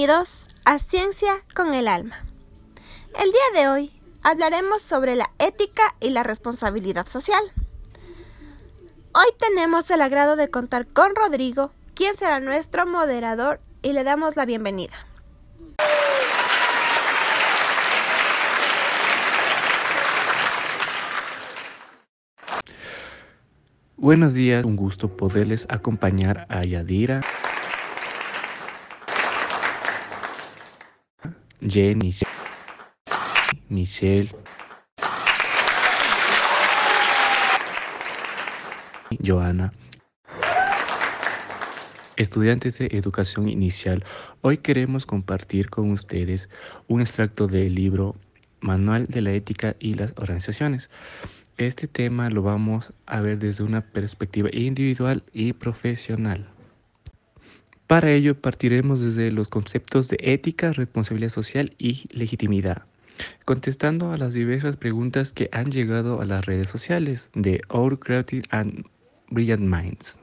Bienvenidos a Ciencia con el Alma. El día de hoy hablaremos sobre la ética y la responsabilidad social. Hoy tenemos el agrado de contar con Rodrigo, quien será nuestro moderador, y le damos la bienvenida. Buenos días, un gusto poderles acompañar a Yadira. Jenny, Michelle, Joana. Estudiantes de educación inicial, hoy queremos compartir con ustedes un extracto del libro Manual de la Ética y las Organizaciones. Este tema lo vamos a ver desde una perspectiva individual y profesional. Para ello partiremos desde los conceptos de ética, responsabilidad social y legitimidad, contestando a las diversas preguntas que han llegado a las redes sociales de Our Creative and Brilliant Minds.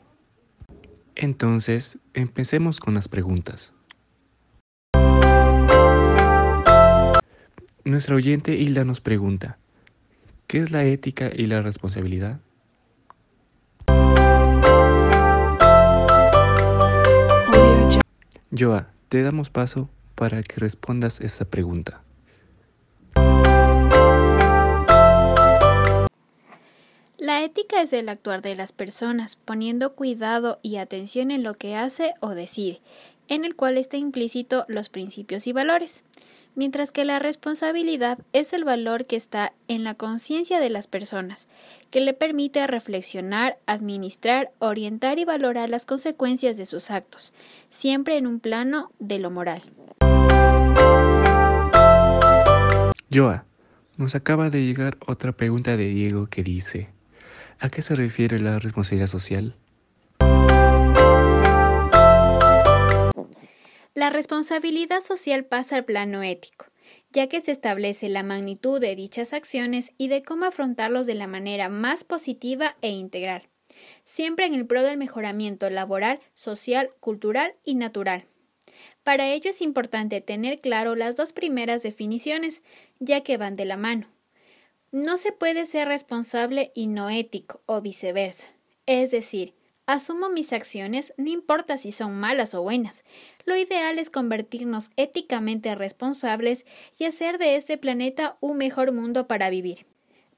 Entonces, empecemos con las preguntas. Nuestra oyente Hilda nos pregunta, ¿qué es la ética y la responsabilidad? Joa, te damos paso para que respondas esa pregunta. La ética es el actuar de las personas, poniendo cuidado y atención en lo que hace o decide, en el cual está implícito los principios y valores mientras que la responsabilidad es el valor que está en la conciencia de las personas, que le permite reflexionar, administrar, orientar y valorar las consecuencias de sus actos, siempre en un plano de lo moral. Joa, nos acaba de llegar otra pregunta de Diego que dice, ¿a qué se refiere la responsabilidad social? La responsabilidad social pasa al plano ético, ya que se establece la magnitud de dichas acciones y de cómo afrontarlos de la manera más positiva e integral, siempre en el pro del mejoramiento laboral, social, cultural y natural. Para ello es importante tener claro las dos primeras definiciones, ya que van de la mano. No se puede ser responsable y no ético, o viceversa. Es decir, Asumo mis acciones, no importa si son malas o buenas. Lo ideal es convertirnos éticamente responsables y hacer de este planeta un mejor mundo para vivir.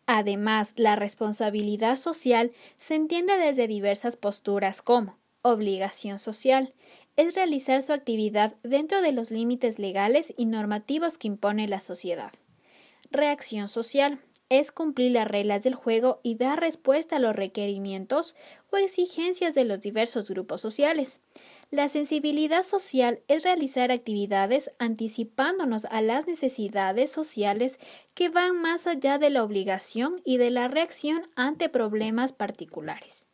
Además, la responsabilidad social se entiende desde diversas posturas como obligación social, es realizar su actividad dentro de los límites legales y normativos que impone la sociedad. Reacción social es cumplir las reglas del juego y dar respuesta a los requerimientos o exigencias de los diversos grupos sociales. La sensibilidad social es realizar actividades anticipándonos a las necesidades sociales que van más allá de la obligación y de la reacción ante problemas particulares.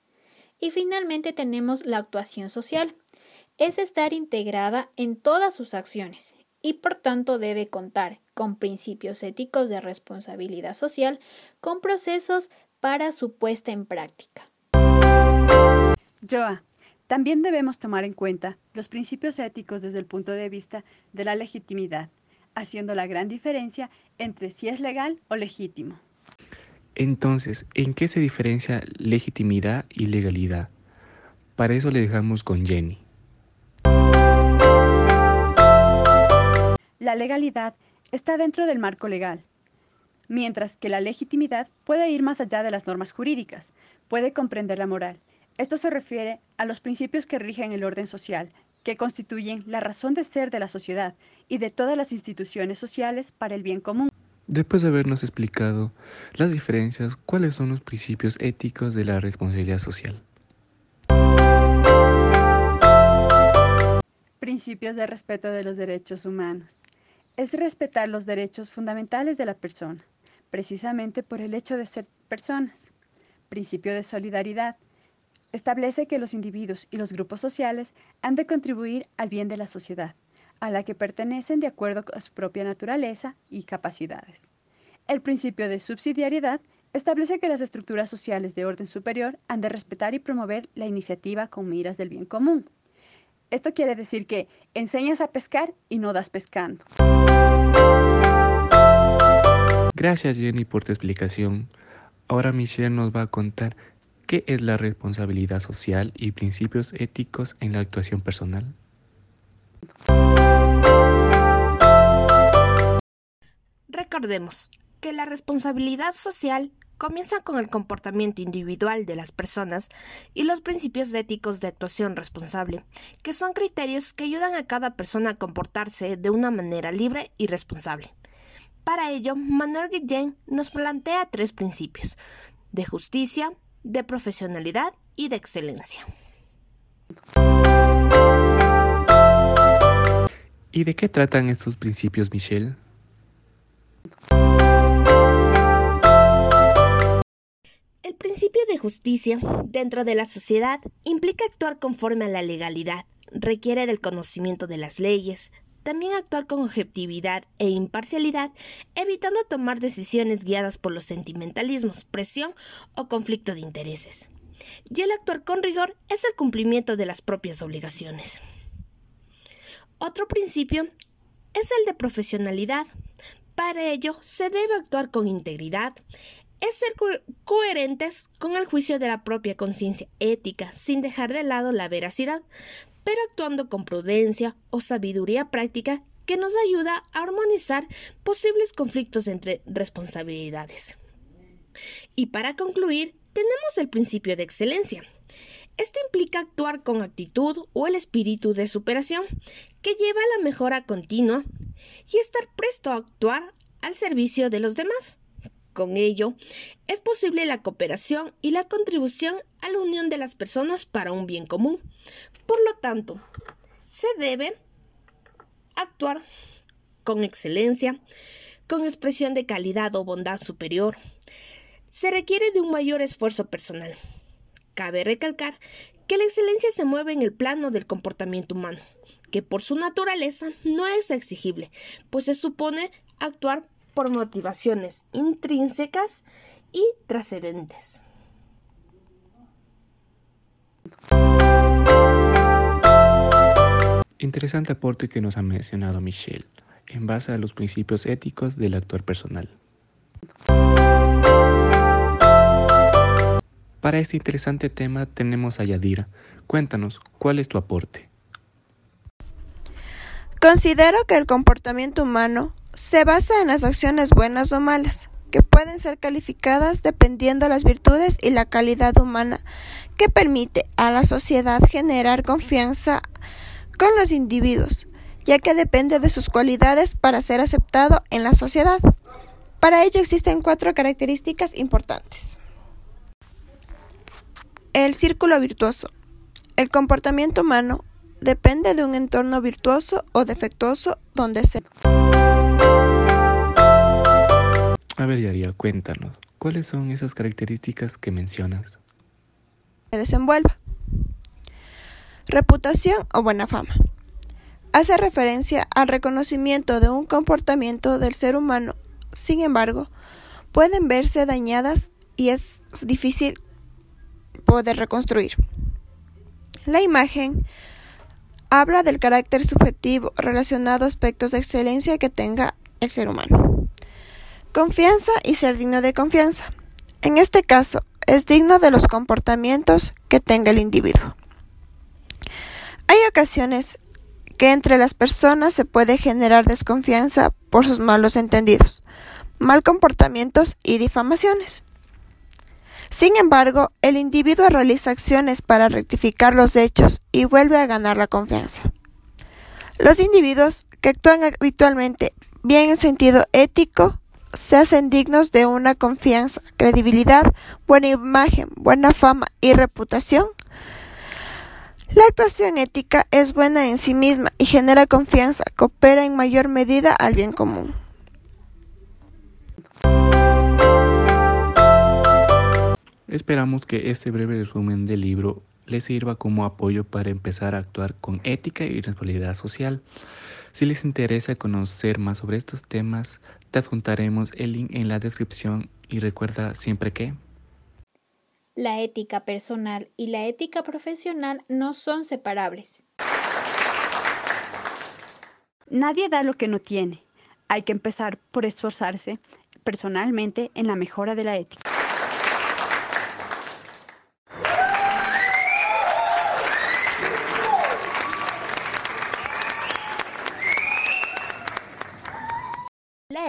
Y finalmente tenemos la actuación social. Es estar integrada en todas sus acciones y por tanto debe contar con principios éticos de responsabilidad social, con procesos para su puesta en práctica. Joa, también debemos tomar en cuenta los principios éticos desde el punto de vista de la legitimidad, haciendo la gran diferencia entre si es legal o legítimo. Entonces, ¿en qué se diferencia legitimidad y legalidad? Para eso le dejamos con Jenny. La legalidad está dentro del marco legal, mientras que la legitimidad puede ir más allá de las normas jurídicas, puede comprender la moral. Esto se refiere a los principios que rigen el orden social, que constituyen la razón de ser de la sociedad y de todas las instituciones sociales para el bien común. Después de habernos explicado las diferencias, ¿cuáles son los principios éticos de la responsabilidad social? Principios de respeto de los derechos humanos es respetar los derechos fundamentales de la persona, precisamente por el hecho de ser personas. Principio de solidaridad. Establece que los individuos y los grupos sociales han de contribuir al bien de la sociedad, a la que pertenecen de acuerdo con su propia naturaleza y capacidades. El principio de subsidiariedad establece que las estructuras sociales de orden superior han de respetar y promover la iniciativa con miras del bien común. Esto quiere decir que enseñas a pescar y no das pescando. Gracias Jenny por tu explicación. Ahora Michelle nos va a contar qué es la responsabilidad social y principios éticos en la actuación personal. Recordemos que la responsabilidad social comienza con el comportamiento individual de las personas y los principios éticos de actuación responsable, que son criterios que ayudan a cada persona a comportarse de una manera libre y responsable. Para ello, Manuel Guillén nos plantea tres principios, de justicia, de profesionalidad y de excelencia. ¿Y de qué tratan estos principios, Michelle? Justicia dentro de la sociedad implica actuar conforme a la legalidad, requiere del conocimiento de las leyes, también actuar con objetividad e imparcialidad, evitando tomar decisiones guiadas por los sentimentalismos, presión o conflicto de intereses. Y el actuar con rigor es el cumplimiento de las propias obligaciones. Otro principio es el de profesionalidad. Para ello se debe actuar con integridad, es ser coherentes con el juicio de la propia conciencia ética, sin dejar de lado la veracidad, pero actuando con prudencia o sabiduría práctica que nos ayuda a armonizar posibles conflictos entre responsabilidades. Y para concluir, tenemos el principio de excelencia. Este implica actuar con actitud o el espíritu de superación, que lleva a la mejora continua y estar presto a actuar al servicio de los demás. Con ello, es posible la cooperación y la contribución a la unión de las personas para un bien común. Por lo tanto, se debe actuar con excelencia, con expresión de calidad o bondad superior. Se requiere de un mayor esfuerzo personal. Cabe recalcar que la excelencia se mueve en el plano del comportamiento humano, que por su naturaleza no es exigible, pues se supone actuar por motivaciones intrínsecas y trascendentes. Interesante aporte que nos ha mencionado Michelle, en base a los principios éticos del actuar personal. Para este interesante tema tenemos a Yadira. Cuéntanos, ¿cuál es tu aporte? Considero que el comportamiento humano se basa en las acciones buenas o malas, que pueden ser calificadas dependiendo de las virtudes y la calidad humana que permite a la sociedad generar confianza con los individuos, ya que depende de sus cualidades para ser aceptado en la sociedad. Para ello existen cuatro características importantes. El círculo virtuoso. El comportamiento humano depende de un entorno virtuoso o defectuoso donde se... A ver, cuéntanos, ¿cuáles son esas características que mencionas? Se desenvuelva. Reputación o buena fama. Hace referencia al reconocimiento de un comportamiento del ser humano, sin embargo, pueden verse dañadas y es difícil poder reconstruir. La imagen habla del carácter subjetivo relacionado a aspectos de excelencia que tenga el ser humano. Confianza y ser digno de confianza. En este caso, es digno de los comportamientos que tenga el individuo. Hay ocasiones que entre las personas se puede generar desconfianza por sus malos entendidos, mal comportamientos y difamaciones. Sin embargo, el individuo realiza acciones para rectificar los hechos y vuelve a ganar la confianza. Los individuos que actúan habitualmente bien en sentido ético se hacen dignos de una confianza, credibilidad, buena imagen, buena fama y reputación. La actuación ética es buena en sí misma y genera confianza, coopera en mayor medida al bien común. Esperamos que este breve resumen del libro les sirva como apoyo para empezar a actuar con ética y responsabilidad social. Si les interesa conocer más sobre estos temas, te adjuntaremos el link en la descripción y recuerda siempre que... La ética personal y la ética profesional no son separables. Nadie da lo que no tiene. Hay que empezar por esforzarse personalmente en la mejora de la ética.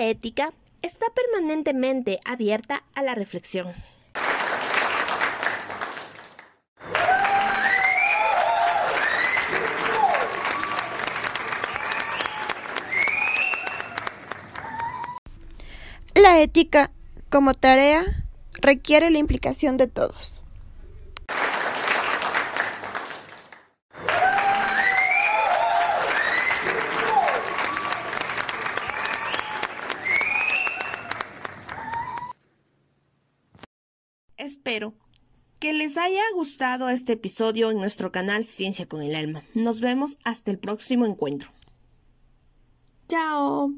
Ética está permanentemente abierta a la reflexión. La ética, como tarea, requiere la implicación de todos. Espero que les haya gustado este episodio en nuestro canal Ciencia con el Alma. Nos vemos hasta el próximo encuentro. Chao.